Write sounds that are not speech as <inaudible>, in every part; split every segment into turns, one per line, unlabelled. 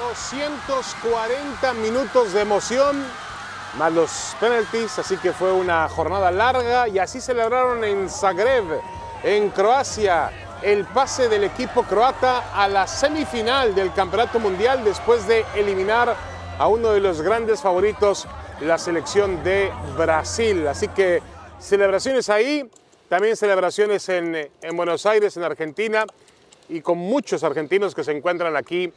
240 minutos de emoción, más los penalties, así que fue una jornada larga y así celebraron en Zagreb, en Croacia, el pase del equipo croata a la semifinal del Campeonato Mundial después de eliminar a uno de los grandes favoritos, la selección de Brasil. Así que celebraciones ahí, también celebraciones en, en Buenos Aires, en Argentina, y con muchos argentinos que se encuentran aquí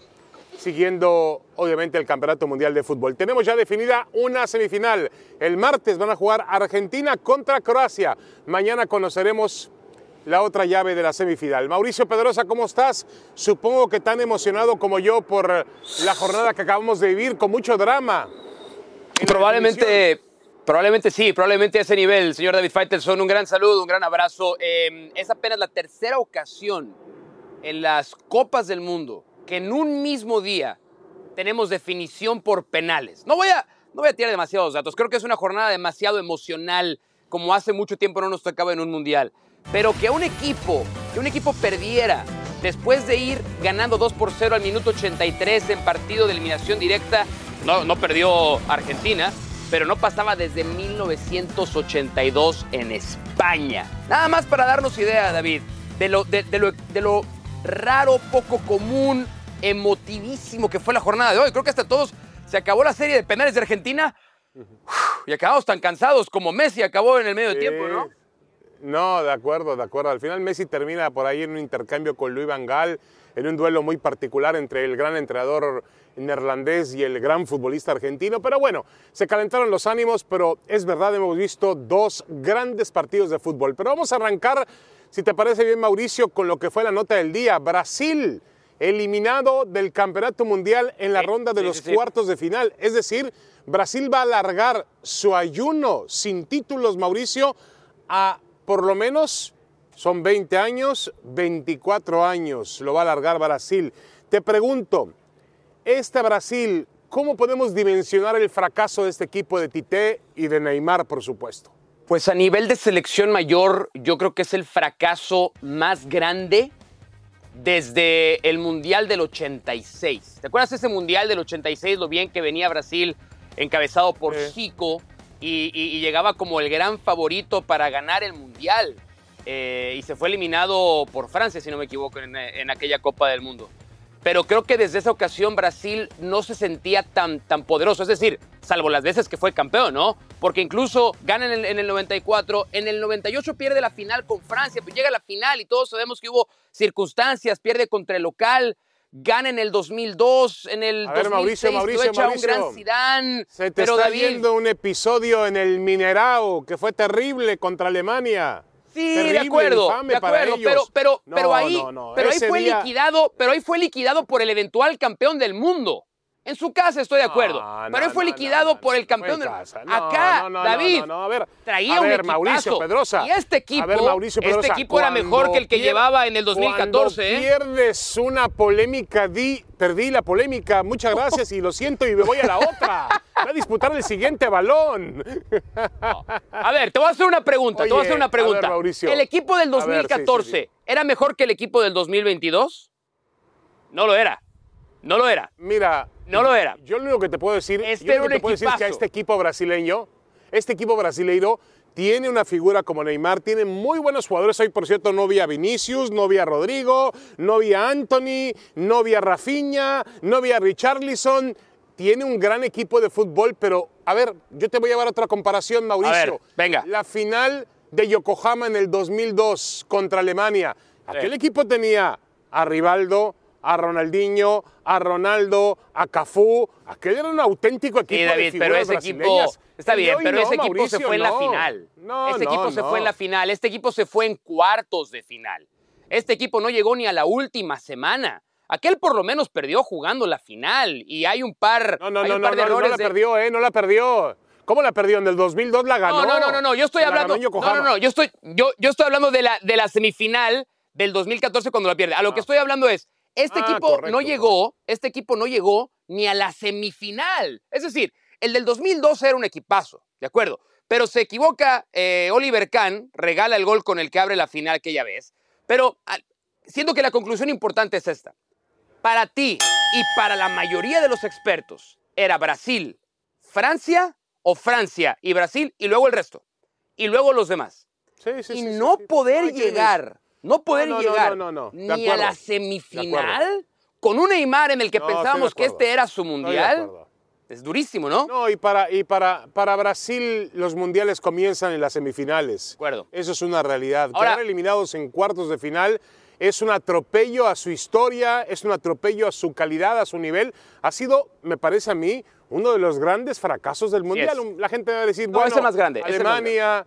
siguiendo obviamente el Campeonato Mundial de Fútbol. Tenemos ya definida una semifinal. El martes van a jugar Argentina contra Croacia. Mañana conoceremos la otra llave de la semifinal. Mauricio Pedrosa, ¿cómo estás? Supongo que tan emocionado como yo por la jornada que acabamos de vivir, con mucho drama.
Probablemente, probablemente sí, probablemente a ese nivel, señor David Faitelson. Un gran saludo, un gran abrazo. Eh, es apenas la tercera ocasión en las Copas del Mundo que en un mismo día tenemos definición por penales. No voy a, no voy a tirar demasiados datos, creo que es una jornada demasiado emocional, como hace mucho tiempo no nos tocaba en un mundial. Pero que un equipo, que un equipo perdiera después de ir ganando 2 por 0 al minuto 83 en partido de eliminación directa, no, no perdió Argentina, pero no pasaba desde 1982 en España. Nada más para darnos idea, David, de lo, de, lo, de lo raro, poco común, emotivísimo que fue la jornada de hoy. Creo que hasta todos se acabó la serie de penales de Argentina y acabamos tan cansados como Messi acabó en el medio de tiempo, ¿no?
No, de acuerdo, de acuerdo. Al final Messi termina por ahí en un intercambio con Luis Van Gaal, en un duelo muy particular entre el gran entrenador neerlandés y el gran futbolista argentino. Pero bueno, se calentaron los ánimos, pero es verdad, hemos visto dos grandes partidos de fútbol. Pero vamos a arrancar, si te parece bien, Mauricio, con lo que fue la nota del día. Brasil eliminado del Campeonato Mundial en la
Sí,
ronda de
sí,
los
sí,
cuartos de final. Es decir, Brasil va a alargar su ayuno sin títulos, Mauricio, a por lo menos son 20 años, 24 años. Lo va a alargar Brasil. Te pregunto, este Brasil, ¿cómo podemos dimensionar el fracaso de este equipo de Tite y de Neymar, por supuesto?
Pues a nivel de selección mayor, yo creo que es el fracaso más grande desde el Mundial del 86. ¿Te acuerdas ese Mundial del 86, lo bien que venía Brasil encabezado por
Sí.
Zico y, y- y llegaba como el gran favorito para ganar el Mundial? Eh, y se fue eliminado por Francia, si no me equivoco, en, en aquella Copa del Mundo. Pero creo que desde esa ocasión Brasil no se sentía tan, tan poderoso. Es decir, salvo las veces que fue campeón, ¿no? Porque incluso gana en el, en el 94, en el 98 pierde la final con Francia, pues llega a la final y todos sabemos que hubo circunstancias, pierde contra el local, gana en el 2002, en el
A ver,
2006
Mauricio, Mauricio,
echa un
Mauricio.
gran Zidane.
Se te
pero
está
David,
yendo un episodio en el Minerao que fue terrible contra Alemania.
Sí,
Terrible,
de acuerdo, de acuerdo, pero, pero,
No,
pero ahí,
no, no,
pero ahí fue
día-
liquidado, pero ahí fue liquidado por el eventual campeón del mundo. En su casa estoy de acuerdo, pero ahí fue liquidado por el campeón del mundo. Acá, David,
a ver,
traía
a
un
ver,
equipazo.
Mauricio Pedrosa.
Y este equipo,
A ver, Mauricio
este
Pedrosa,
equipo era mejor que el que
pier-
llevaba en el 2014,
cuando
¿eh?
pierdes una polémica, di, perdí la polémica, muchas <laughs> gracias y lo siento y me voy a la otra. Voy a disputar el siguiente balón.
A ver, te voy a hacer una pregunta, te voy a hacer una pregunta.
ver, Mauricio.
¿El equipo del
A ver, sí,
2014
sí, sí.
era mejor que el equipo del 2022? No lo era. No lo era.
Mira,
No lo era.
Yo lo único que te puedo decir,
Este
yo lo que te puedo decir es que a este equipo brasileño, este equipo brasileiro tiene una figura como Neymar, tiene muy buenos jugadores. Hoy, por cierto, no vi a Vinicius, no vi a Rodrigo, no vi a Anthony, no vi a Rafinha, no vi a Richarlison. Tiene un gran equipo de fútbol, pero a ver, yo te voy a llevar otra comparación, Mauricio.
ver, venga.
La final de Yokohama en el 2002 contra Alemania. Aquel
Sí.
equipo tenía a Rivaldo, a Ronaldinho, a Ronaldo, a Cafú. Aquel era un auténtico equipo
Sí,
de
David, pero
figuras
ese equipo. Está
de
bien, pero
no,
ese equipo se fue en la final.
No,
ese
no,
equipo se fue en la final. Este equipo se fue en cuartos de final. Este equipo no llegó ni a la última semana. Aquel por lo menos perdió jugando la final. Y hay un par,
No, no,
hay
no,
un
no,
par de
no, no
errores
la
de-
perdió, ¿eh? No la perdió. ¿Cómo la perdió? En el 2002 la ganó.
No, no, no, no, no, yo estoy
La
hablando. No, no, no, yo estoy, yo, yo estoy hablando de la, de la semifinal del 2014 cuando la pierde. A lo que estoy hablando es, este
Ah,
equipo
correcto,
no llegó, este equipo no llegó ni a la semifinal. Es decir, el del 2012 era un equipazo, ¿de acuerdo? Pero se equivoca eh, Oliver Kahn, regala el gol con el que abre la final aquella vez. Pero ah, siento que la conclusión importante es esta. Para ti, Y para la mayoría de los expertos era Brasil, Francia o Francia y Brasil y luego el resto. Y luego los demás.
Sí, sí,
y
sí,
no poder llegar, no poder
No, no, no,
llegar
no,
ni a la semifinal con un Neymar en el que pensábamos que este era su mundial. Es durísimo, ¿no?
No, y para, y para, para Brasil los mundiales comienzan en las semifinales.
De acuerdo.
Eso es una realidad.
Ahora-
Quedar eliminados en cuartos de final es un atropello a su historia, es un atropello a su calidad, a su nivel. Ha sido, me parece a mí, uno de los grandes fracasos del mundial. La gente va a decir,
No,
bueno,
más grande, más
Alemania,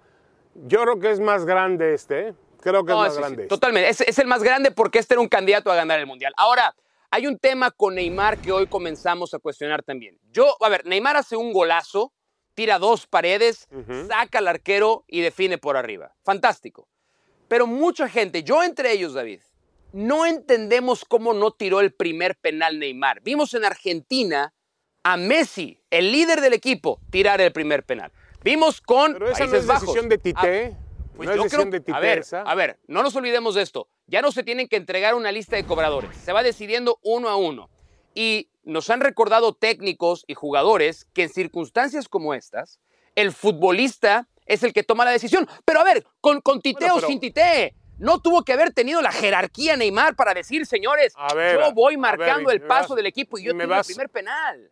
yo creo que es más grande este, ¿eh? Creo que
No,
es más
sí, sí,
grande. este.
totalmente. Es, es el más grande porque este era un candidato a ganar el Mundial. Ahora, hay un tema con Neymar que hoy comenzamos a cuestionar también. Yo, a ver, Neymar hace un golazo, tira dos paredes, saca al arquero y define por arriba. Fantástico. Pero mucha gente, yo entre ellos, David, no entendemos cómo no tiró el primer penal Neymar. Vimos en Argentina a Messi, el líder del equipo, tirar el primer penal. Vimos con
Pero esa no es
Bajos.
decisión de Tite.
pues
no es decisión
creo-
de Tite
a ver,
esa.
a ver, no nos olvidemos de esto. Ya no se tienen que entregar una lista de cobradores. Se va decidiendo uno a uno. Y nos han recordado técnicos y jugadores que en circunstancias como estas, el futbolista es el que toma la decisión. Pero a ver, con, con Tite
Bueno,
o sin Tite, no tuvo que haber tenido la jerarquía Neymar para decir, señores,
ver,
yo voy marcando
ver,
el paso
vas-
del equipo y yo tengo
vas-
el primer penal.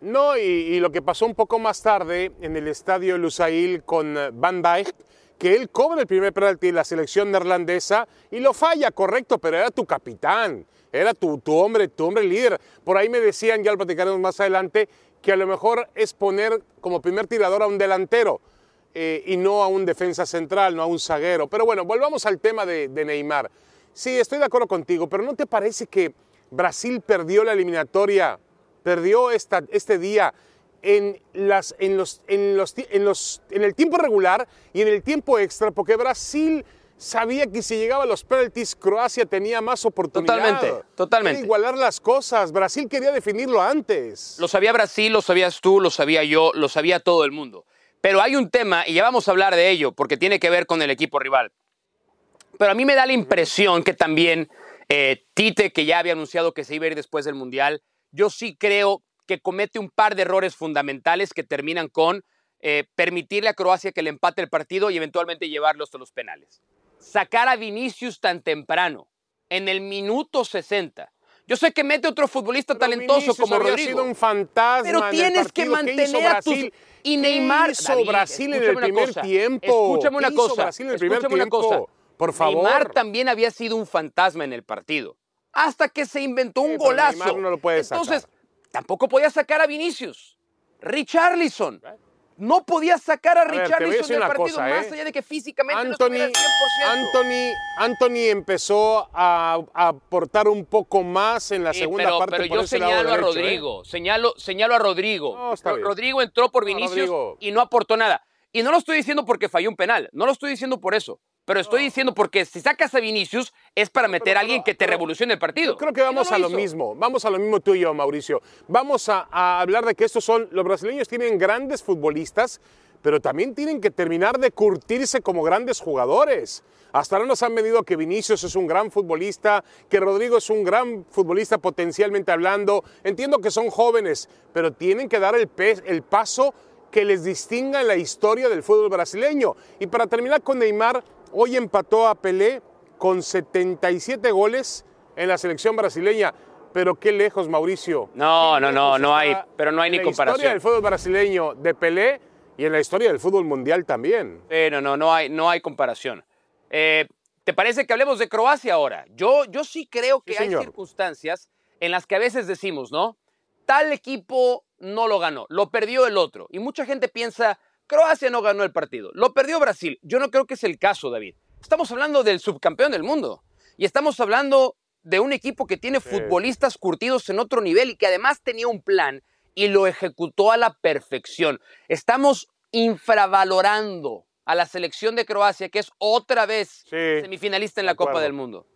No, y, y lo que pasó un poco más tarde en el estadio Lusail con eh, Van Dijk, que él cobra el primer penalti de la selección neerlandesa y lo falla, correcto, pero era tu capitán, era tu, tu hombre, tu hombre líder. Por ahí me decían, ya lo platicaremos más adelante, que a lo mejor es poner como primer tirador a un delantero eh, y no a un defensa central, no a un zaguero. Pero bueno, volvamos al tema de, de Neymar. Sí, estoy de acuerdo contigo, pero ¿no te parece que Brasil perdió la eliminatoria, perdió esta, este día en, las, en, los, en, los, en, los, en el tiempo regular y en el tiempo extra? Porque Brasil sabía que si llegaba a los penalties, Croacia tenía más oportunidad.
Totalmente, totalmente.
Quería igualar las cosas. Brasil quería definirlo antes.
Lo sabía Brasil, lo sabías tú, lo sabía yo, lo sabía todo el mundo. Pero hay un tema, y ya vamos a hablar de ello, porque tiene que ver con el equipo rival. Pero a mí me da la impresión que también eh, Tite, que ya había anunciado que se iba a ir después del Mundial, yo sí creo que comete un par de errores fundamentales que terminan con eh, permitirle a Croacia que le empate el partido y eventualmente llevarlo hasta los penales. Sacar a Vinicius tan temprano, en el minuto 60. Yo sé que mete otro futbolista
Pero
talentoso
Vinicius
como Rodrigo.
sido un fantasma
Pero tienes que
partido. ¿Qué hizo
mantener a tus... Y
¿Qué
Neymar...
hizo Brasil en el primer tiempo?
Escúchame una
¿Qué hizo
cosa.
Brasil en el primer
escúchame una
tiempo?
cosa.
Por favor.
Neymar también había sido un fantasma en el partido. Hasta que se inventó un golazo.
Neymar no lo puede
Entonces,
sacar.
tampoco podía sacar a Vinicius. Richarlison. No podía sacar a,
a
Richarlison del partido
cosa,
más
¿eh?
allá de que físicamente no
Anthony,
estuviera al 100%.
Anthony, Anthony empezó a, aportar un poco más en la
Sí,
segunda
pero,
parte.
pero
por
yo
ese lado
señalo a
derecho, ¿eh?
Rodrigo, señalo, señalo a Rodrigo.
No, está
Ro-
bien.
Rodrigo entró por
No,
Vinicius y no aportó nada. Y no lo estoy diciendo porque falló un penal, no lo estoy diciendo por eso. Pero estoy diciendo porque si sacas a Vinicius es para meter a alguien que te
pero-
revolucione el partido.
Yo creo que
no
vamos
lo
a lo
hizo.
mismo, vamos a lo mismo tú y yo, Mauricio. Vamos a, a hablar de que estos son, los brasileños tienen grandes futbolistas, pero también tienen que terminar de curtirse como grandes jugadores. Hasta ahora nos han venido que Vinicius es un gran futbolista, que Rodrigo es un gran futbolista potencialmente hablando. Entiendo que son jóvenes, pero tienen que dar el, el paso que les distinga en la historia del fútbol brasileño. Y para terminar con Neymar, hoy empató a Pelé con 77 goles en la selección brasileña. Pero qué lejos, Mauricio.
No, no, no, no hay- pero no hay ni
en la historia
comparación.
del fútbol brasileño de Pelé y en la historia del fútbol mundial también.
Eh, no, no, no hay, no hay comparación. Eh, ¿Te parece que hablemos de Croacia ahora? Yo, yo sí creo que
Sí,
hay
señor.
circunstancias en las que a veces decimos, ¿no? Tal equipo no lo ganó, lo perdió el otro. Y mucha gente piensa, Croacia no ganó el partido, lo perdió Brasil. Yo no creo que es el caso, David. Estamos hablando del subcampeón del mundo. Y estamos hablando de un equipo que tiene futbolistas curtidos en otro nivel y que además tenía un plan y lo ejecutó a la perfección. Estamos infravalorando a la selección de Croacia, que es otra vez
Sí,
semifinalista en
de
la Copa del Mundo.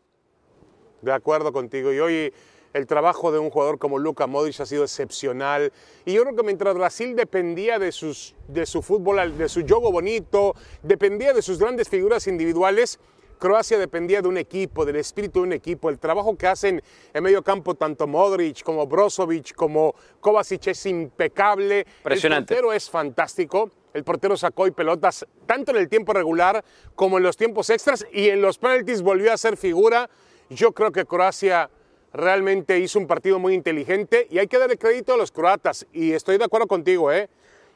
De acuerdo contigo. Y hoy el trabajo de un jugador como Luka Modric ha sido excepcional. Y yo creo que mientras Brasil dependía de, sus, de su fútbol, de su juego bonito, dependía de sus grandes figuras individuales, Croacia dependía de un equipo, del espíritu de un equipo. El trabajo que hacen en medio campo tanto Modric como Brozovic como Kovacic es impecable.
Impresionante.
El portero es fantástico. El portero sacó y pelotas tanto en el tiempo regular como en los tiempos extras y en los penalties volvió a ser figura. Yo creo que Croacia realmente hizo un partido muy inteligente y hay que darle crédito a los croatas y estoy de acuerdo contigo, ¿eh?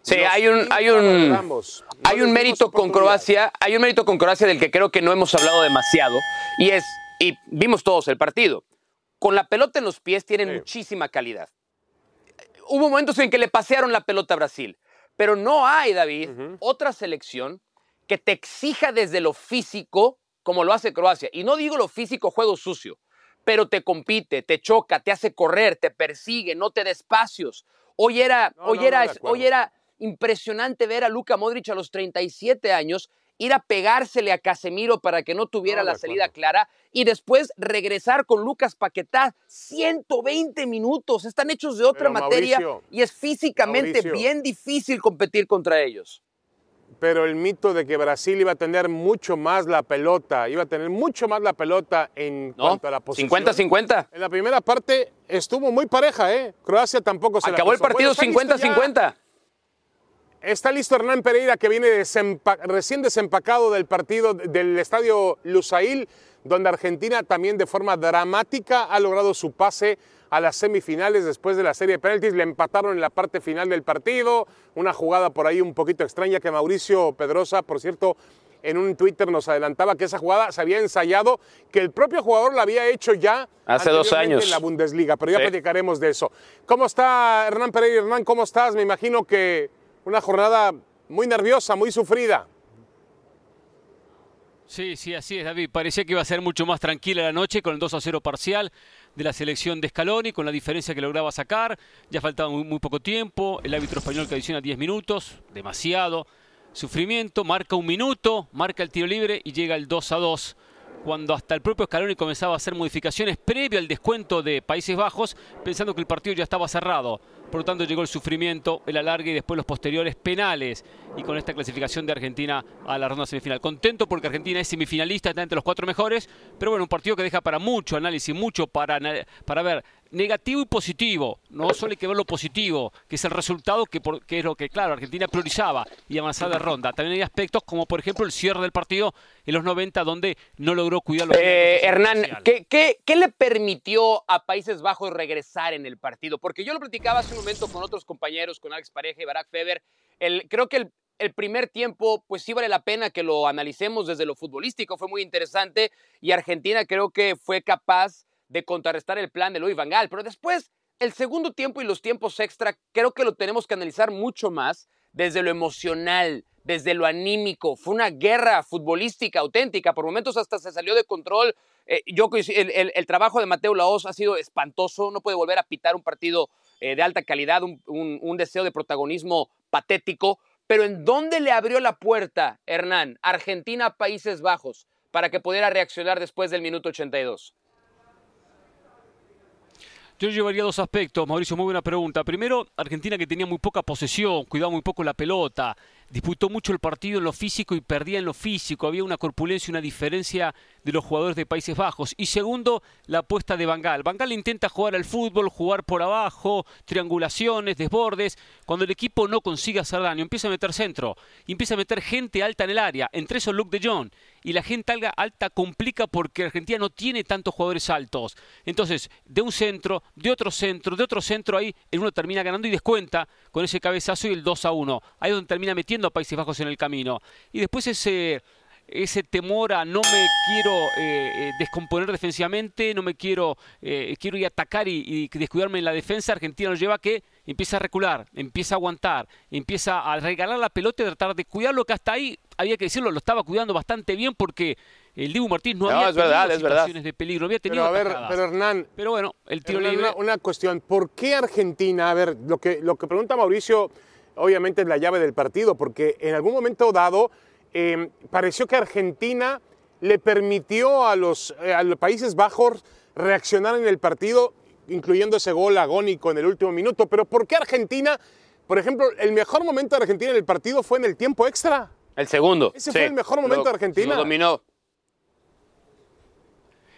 Sí, hay un, hay un, hay un mérito con Croacia, hay un mérito con Croacia del que creo que no hemos hablado demasiado y es, y vimos todos el partido, con la pelota en los pies tienen muchísima calidad. Hubo momentos en que le pasearon la pelota a Brasil, pero no hay, David, otra selección que te exija desde lo físico como lo hace Croacia. Y no digo lo físico, juego sucio, pero te compite, te choca, te hace correr, te persigue, no te da espacios. Hoy era, hoy, era, hoy era impresionante ver a Luka Modric a los 37 años ir a pegársele a Casemiro para que no tuviera la salida clara y después regresar con Lucas Paquetá 120 minutos. Están hechos de otra materia y es físicamente bien difícil competir contra ellos.
Pero el mito de que Brasil iba a tener mucho más la pelota, iba a tener mucho más la pelota en cuanto a la posición.
50-50.
En la primera parte estuvo muy pareja, ¿eh? Croacia tampoco se
Acabó el partido 50-50.
Está listo Hernán Pereira que viene recién desempacado del partido del estadio Lusail, donde Argentina también de forma dramática ha logrado su pase a las semifinales después de la serie de penaltis. Le empataron en la parte final del partido. Una jugada por ahí un poquito extraña que Mauricio Pedrosa, por cierto, en un Twitter nos adelantaba que esa jugada se había ensayado, que el propio jugador la había hecho ya
hace dos años
en la Bundesliga, pero ya platicaremos de eso. ¿Cómo está Hernán Pereira? Hernán, ¿cómo estás? Me imagino que una jornada muy nerviosa, muy sufrida.
Sí, sí, así es, David. Parecía que iba a ser mucho más tranquila la noche con el 2 a 0 parcial de la selección de Scaloni, con la diferencia que lograba sacar. Ya faltaba muy, poco tiempo. El árbitro español que adiciona 10 minutos, demasiado. Sufrimiento, marca un minuto, marca el tiro libre y llega el 2 a 2 cuando hasta el propio Scaloni comenzaba a hacer modificaciones previo al descuento de Países Bajos, pensando que el partido ya estaba cerrado. Por lo tanto, llegó el sufrimiento, el alargue y después los posteriores penales. Y con esta clasificación de Argentina a la ronda semifinal. Contento porque Argentina es semifinalista, está entre los cuatro mejores. Pero bueno, un partido que deja para mucho análisis, mucho para, para ver negativo y positivo. No solo hay que ver lo positivo, que es el resultado que, es lo que, claro, Argentina priorizaba y avanzaba de ronda. También hay aspectos como, por ejemplo, el cierre del partido en los 90, donde no logró cuidar los
eh, Hernán, ¿qué, qué, le permitió a Países Bajos regresar en el partido? Porque yo lo platicaba hace un momento con otros compañeros, con Alex Pareja y Barack Feber. El, creo que el, el primer tiempo, pues sí vale la pena que lo analicemos desde lo futbolístico, fue muy interesante y Argentina creo que fue capaz de contrarrestar el plan de Luis Van Gaal. Pero después, el segundo tiempo y los tiempos extra, creo que lo tenemos que analizar mucho más desde lo emocional, desde lo anímico. Fue una guerra futbolística auténtica. Por momentos hasta se salió de control. Eh, yo, el, trabajo de Mateo Laos ha sido espantoso. No puede volver a pitar un partido eh, de alta calidad, un, un deseo de protagonismo patético. Pero ¿en dónde le abrió la puerta, Hernán? Argentina, Países Bajos, para que pudiera reaccionar después del minuto 82.
Yo llevaría dos aspectos, Mauricio, muy buena pregunta. Primero, Argentina que tenía muy poca posesión, cuidaba muy poco la pelota, disputó mucho el partido en lo físico y perdía en lo físico. Había una corpulencia una diferencia de los jugadores de Países Bajos. Y segundo, la apuesta de Bangal. Bangal intenta jugar al fútbol, jugar por abajo, triangulaciones, desbordes. Cuando el equipo no consigue hacer daño, empieza a meter centro, empieza a meter gente alta en el área. Entre esos Luke de Jong. Y la gente alta complica porque Argentina no tiene tantos jugadores altos. Entonces, de un centro, de otro centro, de otro centro, ahí el uno termina ganando y descuenta con ese cabezazo y el 2 a 1. Ahí es donde termina metiendo a Países Bajos en el camino. Y después ese ese temor a no me quiero eh, eh, descomponer defensivamente, no me quiero, eh, quiero ir a atacar y, descuidarme en la defensa, Argentina lo lleva a que empieza a recular, empieza a aguantar, empieza a regalar la pelota y tratar de cuidarlo, que hasta ahí, había que decirlo, lo estaba cuidando bastante bien porque el Dibu Martínez no, había tenido situaciones de peligro, había tenido
pero, pero Hernán,
pero bueno, el tiro libre...
Una, cuestión, ¿por qué Argentina? A ver, lo que, lo que pregunta Mauricio obviamente es la llave del partido, porque en algún momento dado Em, pareció que Argentina le permitió a los, eh, a los Países Bajos reaccionar en el partido, incluyendo ese gol agónico en el último minuto. Pero ¿por qué Argentina, por ejemplo, el mejor momento de Argentina en el partido fue en el tiempo extra?
El segundo.
Ese fue el mejor momento de Argentina.
Lo dominó.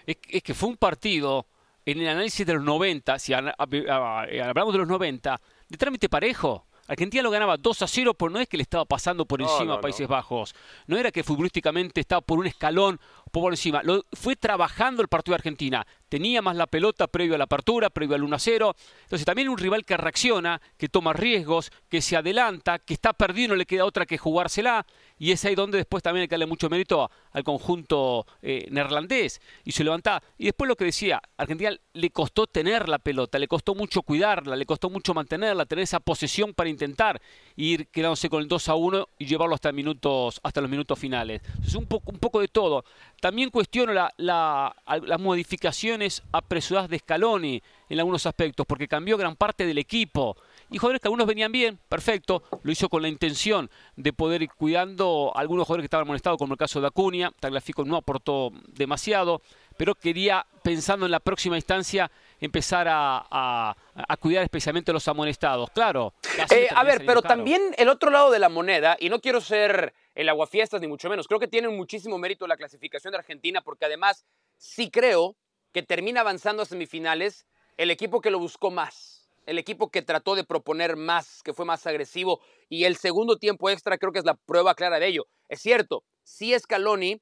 es, que fue un partido en el análisis de los 90, si hablamos de los 90, de trámite parejo. Argentina lo ganaba 2 a 0, pero no es que le estaba pasando por encima a Países Bajos. No era que futbolísticamente estaba por un escalón por encima. Lo, fue trabajando el partido de Argentina. Tenía más la pelota previo a la apertura, previo al 1 a 0. Entonces también un rival que reacciona, que toma riesgos, que se adelanta, que está perdido y no le queda otra que jugársela y es ahí donde después también hay que darle mucho mérito al conjunto eh, neerlandés y se levanta. Y después lo que decía, Argentina le costó tener la pelota, le costó mucho cuidarla, le costó mucho mantenerla, tener esa posesión para intentar ir quedándose con el 2 a 1 y llevarlo hasta minutos hasta los minutos finales. Es un poco un poco de todo. También cuestiono la, las modificaciones apresuradas de Scaloni en algunos aspectos porque cambió gran parte del equipo y jugadores que algunos venían bien, perfecto, lo hizo con la intención de poder ir cuidando a algunos jugadores que estaban molestados, como el caso de Acuña, Tagliafico no aportó demasiado, pero quería, pensando en la próxima instancia, empezar a, cuidar especialmente a los amonestados. Claro.
Eh, a ver, pero también el otro lado de la moneda, y no quiero ser el aguafiestas ni mucho menos, creo que tiene muchísimo mérito la clasificación de Argentina, porque además sí creo que termina avanzando a semifinales el equipo que lo buscó más el equipo que trató de proponer más, que fue más agresivo, y el segundo tiempo extra creo que es la prueba clara de ello. Es cierto, si Scaloni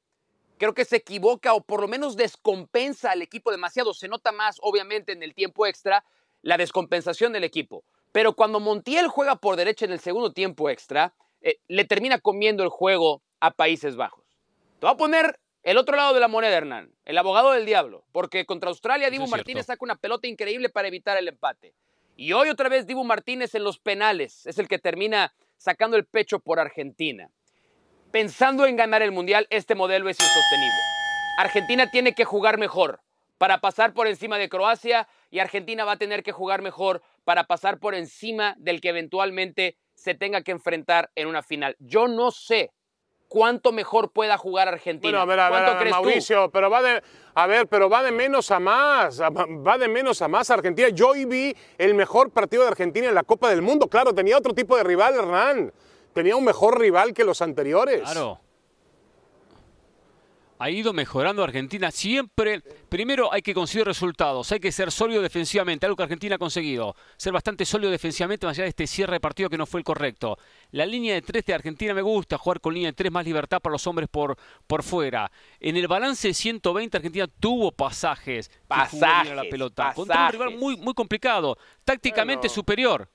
creo que se equivoca o por lo menos descompensa al equipo demasiado. Se nota más, obviamente, en el tiempo extra la descompensación del equipo. Pero cuando Montiel juega por derecha en el segundo tiempo extra, eh, le termina comiendo el juego a Países Bajos. Te voy a poner el otro lado de la moneda, Hernán, el abogado del diablo, porque contra Australia Dibu Martínez saca una pelota increíble para evitar el empate. Y hoy otra vez Dibu Martínez en los penales es el que termina sacando el pecho por Argentina. Pensando en ganar el Mundial, este modelo es insostenible. Argentina tiene que jugar mejor para pasar por encima de Croacia y Argentina va a tener que jugar mejor para pasar por encima del que eventualmente se tenga que enfrentar en una final. Yo no sé cuánto mejor pueda jugar Argentina.
Bueno, a ver, a ver, Mauricio, pero va de, a ver, pero va de menos a más, va de menos a más Argentina. Yo hoy vi el mejor partido de Argentina en la Copa del Mundo. Claro, tenía otro tipo de rival, Hernán. Tenía un mejor rival que los anteriores.
Claro ha ido mejorando Argentina. Siempre, primero hay que conseguir resultados, hay que ser sólido defensivamente, algo que Argentina ha conseguido. Ser bastante sólido defensivamente más allá de este cierre de partido que no fue el correcto. La línea de tres de Argentina me gusta, jugar con línea de tres más libertad para los hombres por, por fuera. En el balance 120 Argentina tuvo pasajes.
Pasajes.
La pelota. Contra un rival muy, muy complicado, tácticamente superior.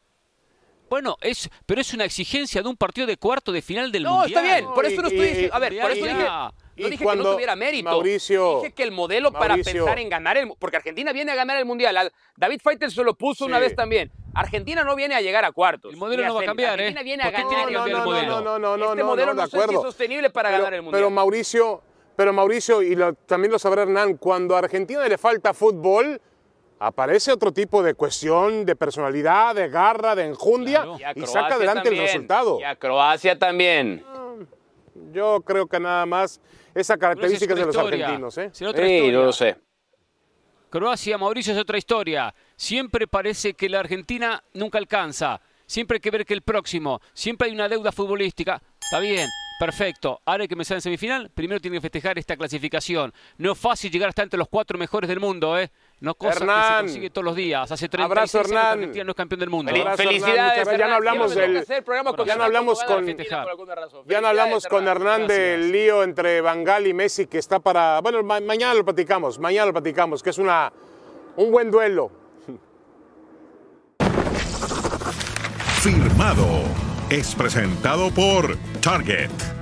Bueno, es, pero es una exigencia de un partido de cuarto de final del Mundial.
No, está bien, por eso no estoy diciendo. A ver, por eso dije. No dije que no tuviera mérito.
Mauricio,
dije que el modelo para pensar en ganar el porque Argentina viene a ganar el mundial. David Fighter se lo puso una vez también. Argentina no viene a llegar a cuartos.
El modelo no va a cambiar,
Argentina
¿eh?
viene a ganar
tiene que cambiar el modelo?
No, no, no,
este modelo no, es sostenible para ganar el mundial.
Pero Mauricio, pero Mauricio y también lo sabrá Hernán, cuando a Argentina le falta fútbol, aparece otro tipo de cuestión de personalidad, de garra, de enjundia y, saca adelante el resultado.
Y a Croacia también.
Yo creo que nada más esa característica de los argentinos. ¿eh?
Sí, no lo sé.
Croacia, Mauricio, es otra historia. Siempre parece que la Argentina nunca alcanza. Siempre hay que ver que el próximo. Siempre hay una deuda futbolística. Está bien, perfecto. Ahora hay que empezar en semifinal. Primero tiene que festejar esta clasificación. No es fácil llegar hasta entre los cuatro mejores del mundo, ¿eh? No cosa que se consigue todos los días. Hace 36
Abrazo,
años que Argentina no es campeón del mundo.
Felicidades.
Ya no hablamos del. Ya no hablamos con. Ya no hablamos con Hernán del lío entre Bangal y Messi que está para. Bueno, mañana lo platicamos. Mañana lo platicamos, que es una un buen duelo.
Firmado. Es presentado por Target.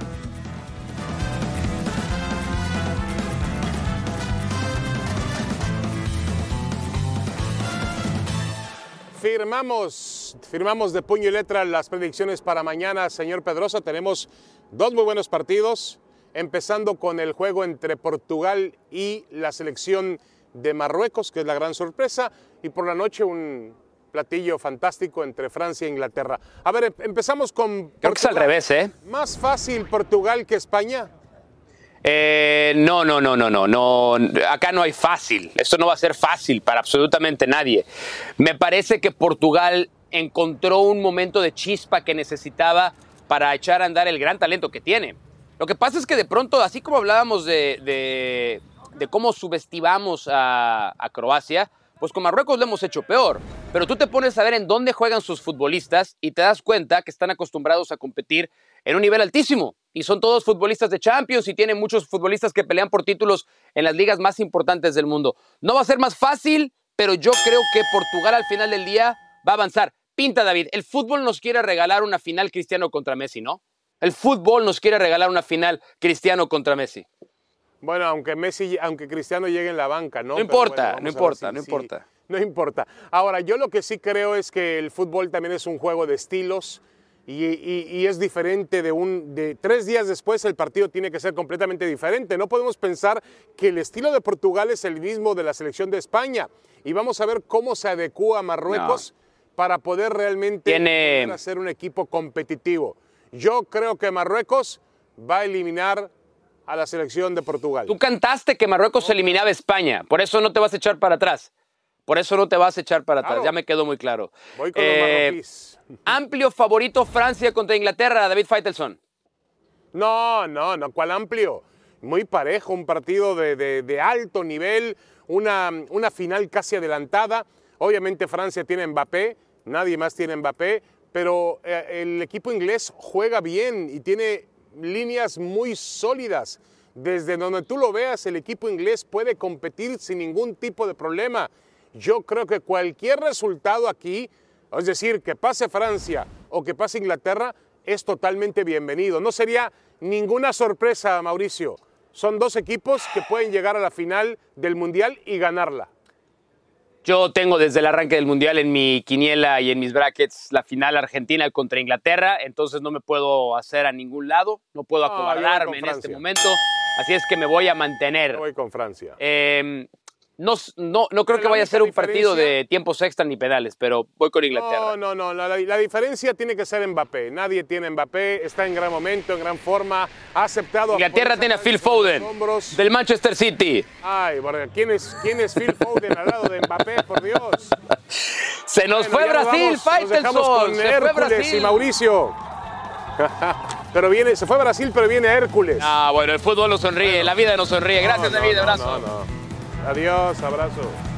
Firmamos, firmamos de puño y letra las predicciones para mañana, señor Pedrosa. Tenemos dos muy buenos partidos, empezando con el juego entre Portugal y la selección de Marruecos, que es la gran sorpresa, y por la noche un platillo fantástico entre Francia e Inglaterra. A ver, empezamos con...
Creo que es al revés, ¿eh?
¿Más fácil Portugal que España?
Eh, no, no, no, no, no, no. Acá no hay fácil. Esto no va a ser fácil para absolutamente nadie. Me parece que Portugal encontró un momento de chispa que necesitaba para echar a andar el gran talento que tiene. Lo que pasa es que de pronto, así como hablábamos de, de cómo subestimamos a, a Croacia, pues con Marruecos lo hemos hecho peor. Pero tú te pones a ver en dónde juegan sus futbolistas y te das cuenta que están acostumbrados a competir en un nivel altísimo. Y son todos futbolistas de Champions y tienen muchos futbolistas que pelean por títulos en las ligas más importantes del mundo. No va a ser más fácil, pero yo creo que Portugal al final del día va a avanzar. Pinta, David, el fútbol nos quiere regalar una final Cristiano contra Messi, ¿no? El fútbol nos quiere regalar una final Cristiano contra Messi.
Bueno, aunque Messi, aunque Cristiano llegue en la banca, ¿no?
No importa, no importa, no importa.
No importa. Ahora, yo lo que sí creo es que el fútbol también es un juego de estilos y, es diferente de un... De tres días después el partido tiene que ser completamente diferente. No podemos pensar que el estilo de Portugal es el mismo de la selección de España. Y vamos a ver cómo se adecúa Marruecos para poder realmente
tiene...
ser un equipo competitivo. Yo creo que Marruecos va a eliminar a la selección de Portugal.
Tú cantaste que Marruecos eliminaba a España, por eso no te vas a echar para atrás. Por eso no te vas a echar para atrás, ya me quedó muy claro.
Voy con los eh,
Amplio favorito Francia contra Inglaterra, David Feitelson.
No, no, no, ¿cuál amplio? Muy parejo, un partido de, alto nivel, una, una, final casi adelantada. Obviamente Francia tiene Mbappé, nadie más tiene Mbappé, pero eh, el equipo inglés juega bien y tiene líneas muy sólidas. Desde donde tú lo veas, el equipo inglés puede competir sin ningún tipo de problema. Yo creo que cualquier resultado aquí, es decir, que pase Francia o que pase Inglaterra, es totalmente bienvenido. No sería ninguna sorpresa, Mauricio. Son dos equipos que pueden llegar a la final del Mundial y ganarla.
Yo tengo desde el arranque del Mundial en mi quiniela y en mis brackets la final Argentina contra Inglaterra, entonces no me puedo hacer a ningún lado, no puedo acobardarme en este momento, así es que me voy a mantener.
voy con Francia.
Eh, no, no, no creo que vaya a ser un partido de tiempos extra ni pedales, pero voy con Inglaterra.
No, no, no. La, la, diferencia tiene que ser Mbappé. Nadie tiene Mbappé, está en gran momento, en gran forma, ha aceptado.
Inglaterra tiene a Phil Foden del Manchester City.
Ay, ¿quién es, quién es Phil Foden al lado de Mbappé, por Dios?
Se nos fue Brasil, Faitelson.
Se fue Brasil. y Mauricio. pero viene, se fue Brasil, pero viene Hércules.
Ah, bueno, el fútbol nos sonríe, la vida nos sonríe. Gracias, David. Abrazo.
Adiós, abrazo.